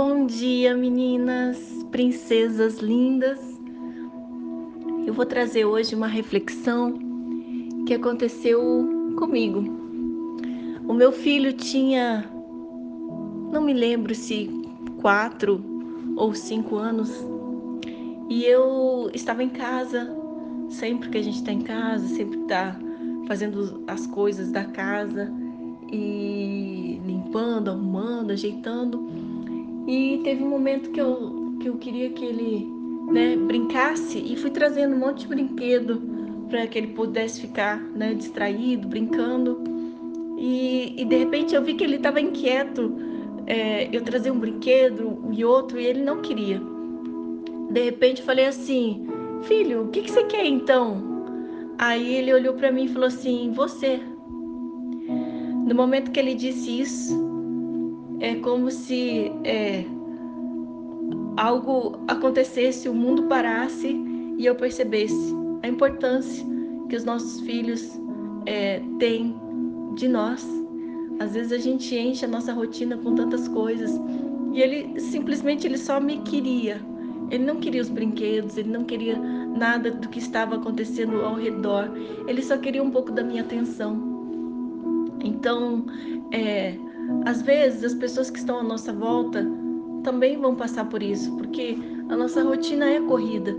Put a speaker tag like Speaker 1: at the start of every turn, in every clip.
Speaker 1: Bom dia, meninas, princesas lindas. Eu vou trazer hoje uma reflexão que aconteceu comigo. O meu filho tinha, não me lembro se quatro ou cinco anos, e eu estava em casa. Sempre que a gente está em casa, sempre está fazendo as coisas da casa e limpando, arrumando, ajeitando. E teve um momento que eu, que eu queria que ele né, brincasse e fui trazendo um monte de brinquedo para que ele pudesse ficar né, distraído, brincando. E, e, de repente eu vi que ele estava inquieto. É, eu trazia um brinquedo e outro e ele não queria. De repente eu falei assim: Filho, o que, que você quer então? Aí ele olhou para mim e falou assim: Você. No momento que ele disse isso, é como se é, algo acontecesse, o mundo parasse e eu percebesse a importância que os nossos filhos é, têm de nós. Às vezes a gente enche a nossa rotina com tantas coisas e ele simplesmente ele só me queria. Ele não queria os brinquedos, ele não queria nada do que estava acontecendo ao redor. Ele só queria um pouco da minha atenção. Então, é, às vezes, as pessoas que estão à nossa volta também vão passar por isso, porque a nossa rotina é corrida,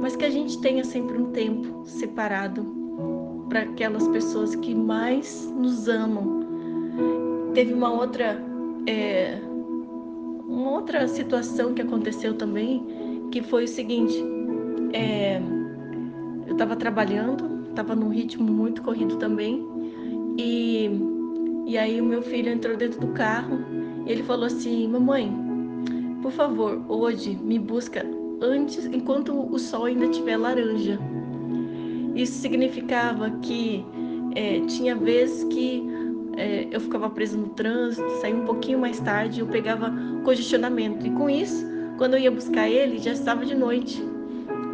Speaker 1: mas que a gente tenha sempre um tempo separado para aquelas pessoas que mais nos amam. Teve uma outra, é, uma outra situação que aconteceu também, que foi o seguinte: é, eu estava trabalhando, estava num ritmo muito corrido também, e aí o meu filho entrou dentro do carro e ele falou assim: "Mamãe, por favor, hoje me busca antes enquanto o sol ainda estiver laranja". Isso significava que é, tinha vezes que é, eu ficava presa no trânsito, saía um pouquinho mais tarde, eu pegava congestionamento e com isso, quando eu ia buscar ele, já estava de noite.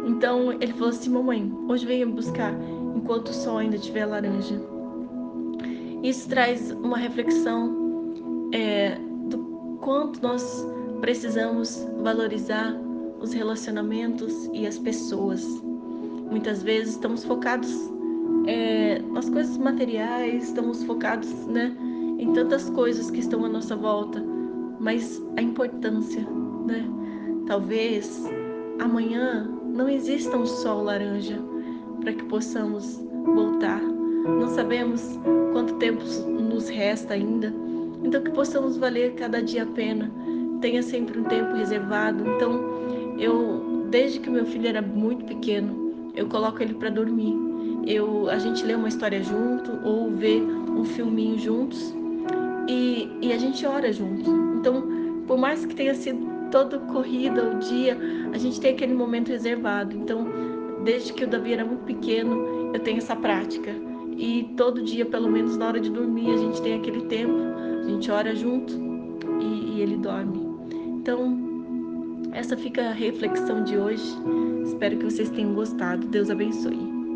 Speaker 1: Então ele falou assim: "Mamãe, hoje venha buscar enquanto o sol ainda estiver laranja". Isso traz uma reflexão é, do quanto nós precisamos valorizar os relacionamentos e as pessoas. Muitas vezes estamos focados é, nas coisas materiais, estamos focados né, em tantas coisas que estão à nossa volta, mas a importância, né? Talvez amanhã não exista um sol laranja para que possamos voltar não sabemos quanto tempo nos resta ainda, então que possamos valer cada dia a pena. Tenha sempre um tempo reservado. Então, eu, desde que meu filho era muito pequeno, eu coloco ele para dormir. Eu, a gente lê uma história junto ou vê um filminho juntos e, e a gente ora junto. Então, por mais que tenha sido todo corrida o dia, a gente tem aquele momento reservado. Então, desde que o Davi era muito pequeno, eu tenho essa prática e todo dia, pelo menos na hora de dormir, a gente tem aquele tempo, a gente ora junto e, e ele dorme. Então, essa fica a reflexão de hoje. Espero que vocês tenham gostado. Deus abençoe.